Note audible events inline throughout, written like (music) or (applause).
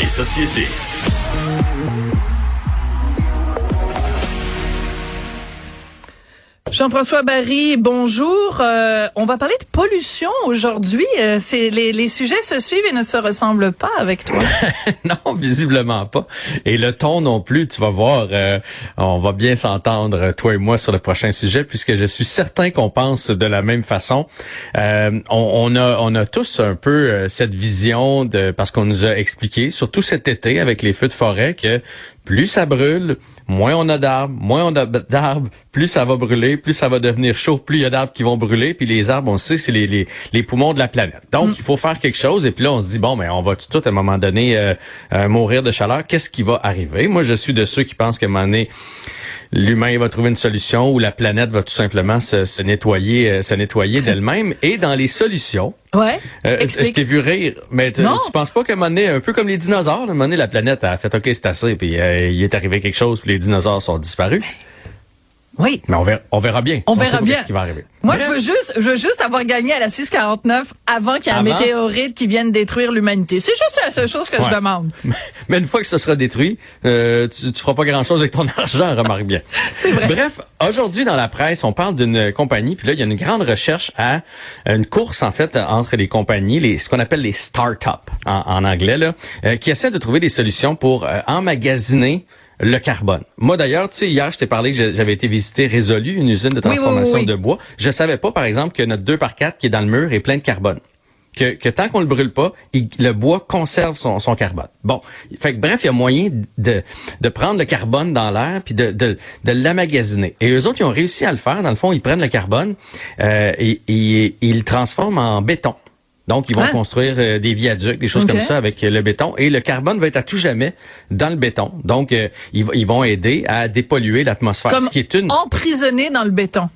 Et société. Jean-François Barry, bonjour. Euh, on va parler de pollution aujourd'hui. Euh, les, sujets se suivent et ne se ressemblent pas avec toi. (laughs) non, visiblement pas. Et le ton non plus. Tu vas voir, euh, on va bien s'entendre toi et moi sur le prochain sujet puisque je suis certain qu'on pense de la même façon. On, on, a on a tous un peu cette vision de parce qu'on nous a expliqué, surtout cet été avec les feux de forêt, que plus ça brûle, moins on a d'arbres, moins on a d'arbres, plus ça va brûler, plus ça va devenir chaud, plus il y a d'arbres qui vont brûler, puis les arbres, on sait, c'est les, les, les, poumons de la planète. Donc, mm. il faut faire quelque chose, et puis là, on se dit, bon, mais on va tout à un moment donné euh, euh, mourir de chaleur. Qu'est-ce qui va arriver? Moi, je suis de ceux qui pensent qu'à un moment donné, l'humain va trouver une solution ou la planète va tout simplement se, nettoyer, euh, se nettoyer (laughs) d'elle-même. Et dans les solutions, ouais, euh, je t'ai vu rire, mais tu, tu penses pas qu'à un moment donné, un peu comme les dinosaures, à un moment donné, la planète a fait OK, c'est assez, puis euh, il est arrivé quelque chose, puis les dinosaures sont disparus. Oui. Mais on verra, on verra bien. On, verra bien. Ce qui va arriver. Moi, je veux juste, je veux juste avoir gagné à la 649 avant qu'il y ait un météorite qui vienne détruire l'humanité. C'est juste la seule chose que je demande. (laughs) Mais une fois que ce sera détruit, euh, tu, tu feras pas grand chose avec ton (laughs) argent, remarque bien. (laughs) C'est vrai. Bref, aujourd'hui dans la presse, on parle d'une compagnie, puis là, il y a une grande recherche à une course, en fait, entre les compagnies, les, ce qu'on appelle les start-up en, en, anglais, là, euh, qui essaient de trouver des solutions pour euh, emmagasiner le carbone. Moi d'ailleurs, tu sais, hier, je t'ai parlé que j'avais été visiter Résolu, une usine de transformation de bois. Je savais pas, par exemple, que notre 2 par 4 qui est dans le mur est plein de carbone. Que, que tant qu'on le brûle pas, le bois conserve son, son, carbone. Bon, fait que bref, il y a moyen de, de prendre le carbone dans l'air puis de, de, de l'amagasiner. Et eux autres, ils ont réussi à le faire. Dans le fond, ils prennent le carbone euh, et, et ils le transforment en béton. Donc, ils vont construire euh, des viaducs, des choses comme ça avec euh, le béton. Et le carbone va être à tout jamais dans le béton. Donc, euh, ils, vont aider à dépolluer l'atmosphère. Comme qui est une... emprisonné dans le béton.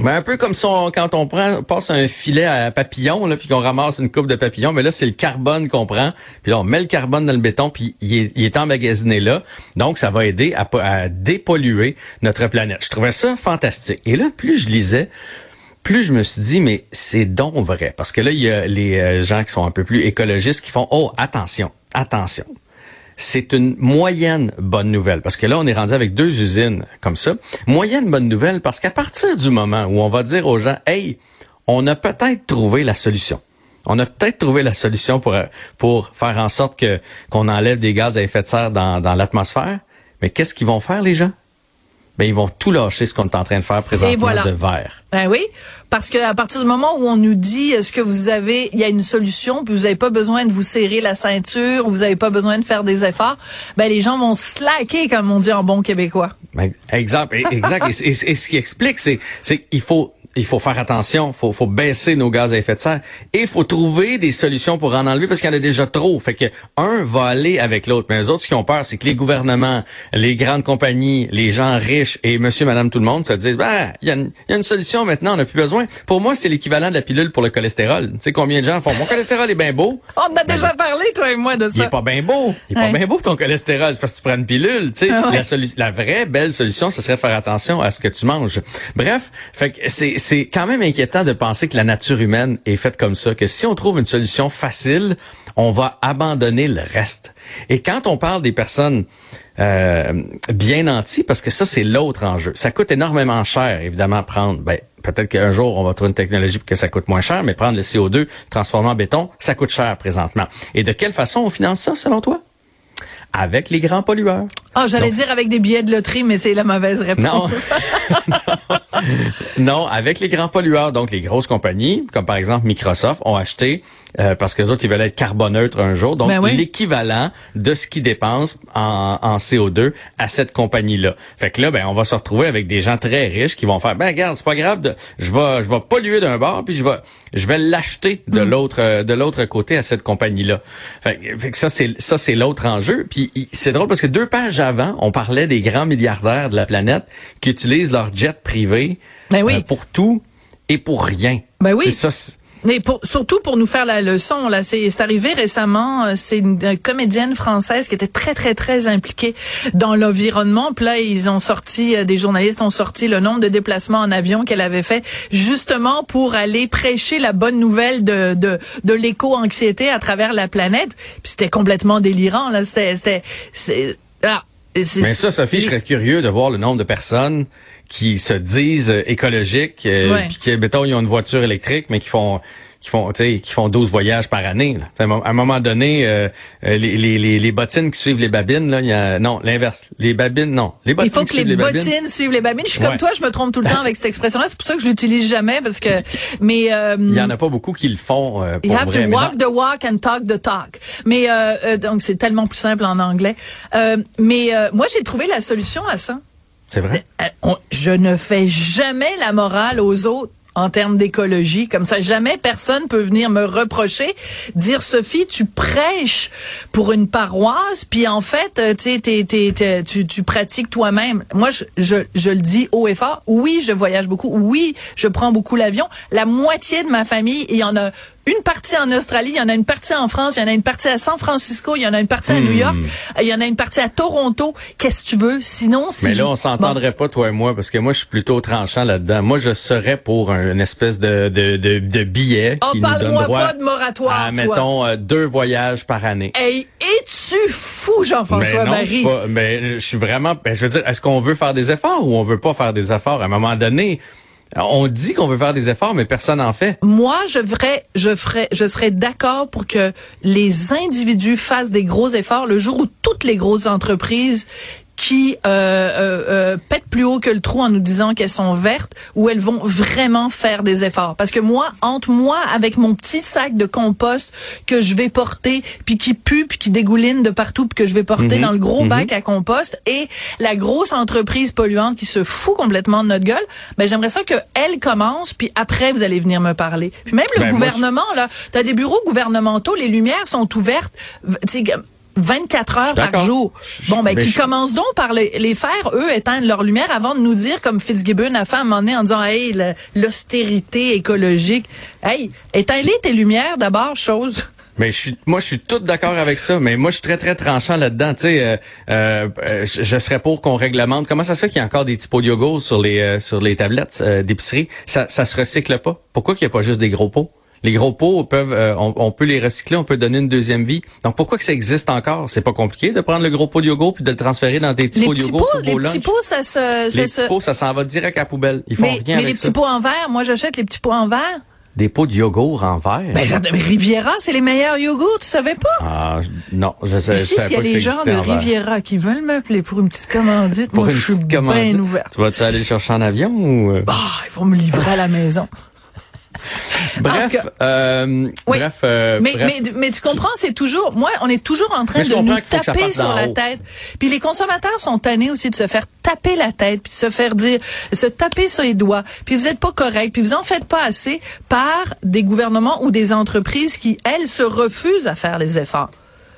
Ben, un peu comme quand on prend, passe un filet à papillon, là, puis qu'on ramasse une coupe de papillon, mais là, c'est le carbone qu'on prend. Puis là, on met le carbone dans le béton, puis il est, il est emmagasiné là. Donc, ça va aider à, à dépolluer notre planète. Je trouvais ça fantastique. Et là, plus je lisais, plus je me suis dit, mais c'est donc vrai. Parce que là, il y a les euh, gens qui sont un peu plus écologistes qui font, oh, attention, attention. C'est une moyenne bonne nouvelle. Parce que là, on est rendu avec deux usines comme ça. Moyenne bonne nouvelle parce qu'à partir du moment où on va dire aux gens, hey, on a peut-être trouvé la solution. On a peut-être trouvé la solution pour, euh, faire en sorte qu'on enlève des gaz à effet de serre dans, dans l'atmosphère. Mais qu'est-ce qu'ils vont faire, les gens? Ben ils vont tout lâcher ce qu'on est en train de faire présentement de verre. Ben oui, parce que à partir du moment où on nous dit est-ce que vous avez il y a une solution puis vous n'avez pas besoin de vous serrer la ceinture, vous n'avez pas besoin de faire des efforts, ben les gens vont slacker comme on dit en bon québécois. Ben, exact, exact. et, et, ce qui explique c'est qu'il faut il faut faire attention, faut, faut baisser nos gaz à effet de serre et il faut trouver des solutions pour en enlever parce qu'il y en a déjà trop. Fait que un va aller avec l'autre. Mais les autres, ce qui ont peur, c'est que les gouvernements, les grandes compagnies, les gens riches et monsieur, madame, tout le monde se disent, ben, il y, a une, y a une solution maintenant, on n'a plus besoin. Pour moi, c'est l'équivalent de la pilule pour le cholestérol. Tu sais combien de gens font, mon cholestérol est bien beau. On a déjà parlé, toi et moi, de ça. Il est pas bien beau. Il est pas bien beau ton cholestérol. C'est parce que tu prends une pilule. Tu sais, ah la, la vraie belle solution, ce serait faire attention à ce que tu manges. Bref, fait que c'est c'est quand même inquiétant de penser que la nature humaine est faite comme ça, que si on trouve une solution facile, on va abandonner le reste. Et quand on parle des personnes euh, bien nantis, parce que ça, c'est l'autre enjeu. Ça coûte énormément cher, évidemment, prendre, ben, peut-être qu'un jour, on va trouver une technologie pour que ça coûte moins cher, mais prendre le CO2, transformer en béton, ça coûte cher présentement. Et de quelle façon on finance ça, selon toi? avec les grands pollueurs. Ah, oh, j'allais dire avec des billets de loterie, mais c'est la mauvaise réponse. (laughs) (laughs) Non. non, (laughs) avec les grands pollueurs, donc les grosses compagnies, comme par exemple Microsoft, ont acheté euh, parce que les autres, ils veulent être carboneutres un jour. Donc, ben l'équivalent de ce qu'ils dépensent en, en, CO2 à cette compagnie-là. Fait que là, ben, on va se retrouver avec des gens très riches qui vont faire, ben, regarde, c'est pas grave, de, je vais, je vais polluer d'un bord, puis je vais, je vais l'acheter de mm. l'autre, euh, de l'autre côté à cette compagnie-là. Fait, fait, que ça, c'est, ça, c'est l'autre enjeu. Puis, c'est drôle parce que deux pages avant, on parlait des grands milliardaires de la planète qui utilisent leur jet privé ben oui. Euh, pour tout et pour rien. Ben oui. C'est ça Mais pour, surtout pour nous faire la leçon, là, c'est arrivé récemment. euh, C'est une, comédienne française qui était très très très impliquée dans l'environnement. Puis là, ils ont sorti, euh, des journalistes ont sorti le nombre de déplacements en avion qu'elle avait fait, justement pour aller prêcher la bonne nouvelle de de, de l'éco-anxiété à travers la planète. Puis c'était complètement délirant. Là, c'était c'était c'est ah, Mais ça, Sophie, je serais curieux de voir le nombre de personnes qui se disent euh, écologiques, euh, puis qui, mettons, ils ont une voiture électrique, mais qui font qui font, tu sais, qui font 12 voyages par année. là. À un moment donné, euh, euh, les, les, les, les bottines qui suivent les babines, là, y a non, l'inverse. Les babines, non. Les bottines Il faut que les, babines. bottines suivent les babines. Je suis comme toi, je me trompe tout le temps avec cette expression-là. C'est pour ça que je l'utilise jamais parce que, mais euh, Il y en a pas beaucoup qui le font euh, pour You have vrai. to walk the walk and talk the talk. Mais donc c'est tellement plus simple en anglais. Euh, mais euh, moi j'ai trouvé la solution à ça. C'est vrai? Euh, je ne fais jamais la morale aux autres en termes d'écologie. Comme ça, jamais personne peut venir me reprocher, dire Sophie, tu prêches pour une paroisse, puis en fait, euh, t'es- tu, pratiques toi-même. Moi, je, je le dis haut et fort. Oui, je voyage beaucoup. Oui, je prends beaucoup l'avion. La moitié de ma famille, il y en a une partie en Australie, il y en a une partie en France, il y en a une partie à San Francisco, il y en a une partie à New York, il y en a une partie à Toronto. Qu'est-ce que tu veux? Sinon, si Mais là, on Bon. s'entendrait pas, toi et moi, parce que moi, je suis plutôt tranchant là-dedans. Moi, je serais pour un- une espèce de, de, de, de billet Oh, qui nous donne parle-moi droit pas de moratoire, à, toi. mettons, euh, deux voyages par année. Hey, es-tu fou, Jean-François mais non, je Barry? mais je suis vraiment, ben, je veux dire, est-ce qu'on veut faire des efforts ou on veut pas faire des efforts? À un moment donné, on dit qu'on veut faire des efforts, mais personne n'en fait. Moi, je ferais, je ferais, je serais d'accord pour que les individus fassent des gros efforts le jour où toutes les grosses entreprises qui euh, euh, euh, pètent plus haut que le trou en nous disant qu'elles sont vertes, où elles vont vraiment faire des efforts. Parce que moi, entre moi, avec mon petit sac de compost que je vais porter, puis qui pue, puis qui dégouline de partout, puis que je vais porter dans le gros bac à compost, et la grosse entreprise polluante qui se fout complètement de notre gueule, ben j'aimerais ça que elle commence, puis après vous allez venir me parler. Puis même le Ben, moi, gouvernement là, t'as des bureaux gouvernementaux, les lumières sont ouvertes, v- tu sais, comme 24 heures par jour. Bon, ben, qui je- commencent donc par les, les faire, eux, éteindre leur lumière avant de nous dire, comme Fitzgibbon a fait à un moment donné en disant, hey, l'austérité écologique. Hey, éteins-les tes lumières d'abord, chose. Mais je suis, moi, je suis tout d'accord avec ça. Mais moi, je suis très, très tranchant là-dedans. Tu sais, euh, euh, je, je serais pour qu'on réglemente. Comment ça se fait qu'il y a encore des typos de yogourt sur les euh, sur les tablettes d'épicerie? Ça, ça se recycle pas? Pourquoi qu'il n'y a pas juste des gros pots? Les gros pots peuvent, euh, on, on peut les recycler, on peut donner une deuxième vie. Donc pourquoi que ça existe encore? C'est pas compliqué de prendre le gros pot de yogourt puis de le transférer dans des petits Les pots de yogourt les petits pots, ça se, ça Les se- petits pots, ça s'en va direct à la poubelle. Ils font mais, rien mais avec les ça. petits pots en verre, moi j'achète les petits pots en verre. Des pots de yogourt en verre? Ben, ça- mais Riviera, c'est les meilleurs yogourts, tu savais pas? ah, non, je sais. Ici, je savais s'il y a pas ça gens de. Riviera qui veulent m'appeler pour une petite commandite, Pour moi, une je suis bien ouverte. Tu vas-tu aller le chercher en avion ou... euh? Ah, ils vont me livrer à la maison. Bref, cas- euh, Oui. bref, euh, mais, bref. mais, mais tu comprends, c'est toujours, moi, on est toujours en train de nous taper sur la haut. tête. Puis les consommateurs sont tannés aussi de se faire taper la tête, puis de se faire dire, se taper sur les doigts. Puis vous êtes pas correct, puis vous en faites pas assez par des gouvernements ou des entreprises qui, elles, se refusent à faire les efforts.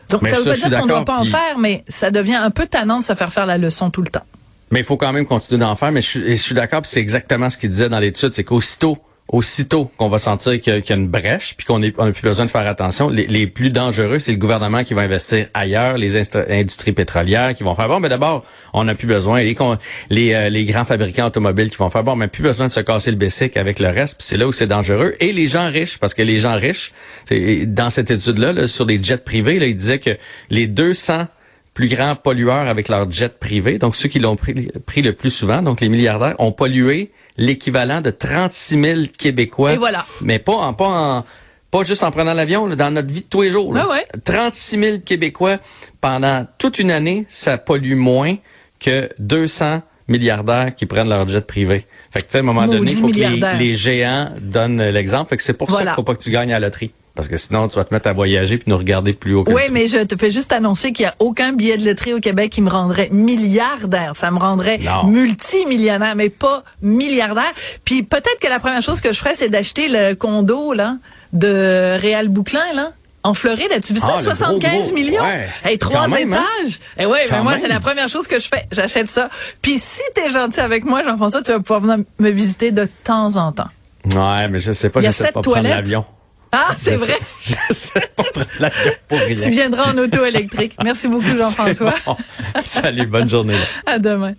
Donc, Mais ça veut ça, pas dire qu'on ne doit pas en faire, mais ça devient un peu tannant de se faire faire la leçon tout le temps. Mais il faut quand même continuer d'en faire. Mais je je suis d'accord, puis c'est exactement ce qu'il disait dans l'étude, c'est qu'aussitôt, aussitôt qu'on va sentir qu'il y, a- une brèche, puis qu'on n'a plus besoin de faire attention, les, plus dangereux, c'est le gouvernement qui va investir ailleurs, les industries pétrolières qui vont faire bon, mais d'abord, on n'a plus besoin, euh, les grands fabricants automobiles qui vont faire bon, on n'a plus besoin de se casser le bessic avec le reste, puis c'est là où c'est dangereux. Et les gens riches, parce que les gens riches, dans cette étude-là, là, sur les jets privés, ils disaient que les 200 plus grands pollueurs avec leur jet privé, donc ceux qui l'ont pris le plus souvent, donc les milliardaires, ont pollué l'équivalent de 36 000 Québécois. Et voilà. Mais pas en, pas en, pas juste en prenant l'avion, dans notre vie de tous les jours. là. Ouais, ouais. 36 000 Québécois pendant toute une année, ça pollue moins que 200 milliardaires qui prennent leur jet privé. Fait que, tu sais, à un moment donné, il faut que les, géants donnent l'exemple. Fait que c'est pour ça qu'il faut pas que tu gagnes à la loterie. Parce que sinon, tu vas te mettre à voyager puis nous regarder plus haut que Oui, mais je te fais juste annoncer qu'il n'y a aucun billet de loterie au Québec qui me rendrait milliardaire. Ça me rendrait Non. multimillionnaire, mais pas milliardaire. Puis peut-être que la première chose que je ferais, c'est d'acheter le condo là de Réal Bouclin là. En Floride, as-tu vu ça? Ah, le gros, 75 gros. millions. Ouais. Hey, trois Quand même, hein? étages. Et ouais, Quand mais moi, c'est la première chose que je fais. J'achète ça. Puis si t'es gentil avec moi, Jean-François, tu vas pouvoir venir me visiter de temps en temps. Ouais, mais je sais pas, Il y a je sais sept pas prendre toilettes. l'avion. Ah, c'est vrai. sais- (laughs) Je sais pas. Tu viendras en auto électrique. Merci beaucoup, (laughs) Jean-François. Bon. Salut, bonne journée. À demain.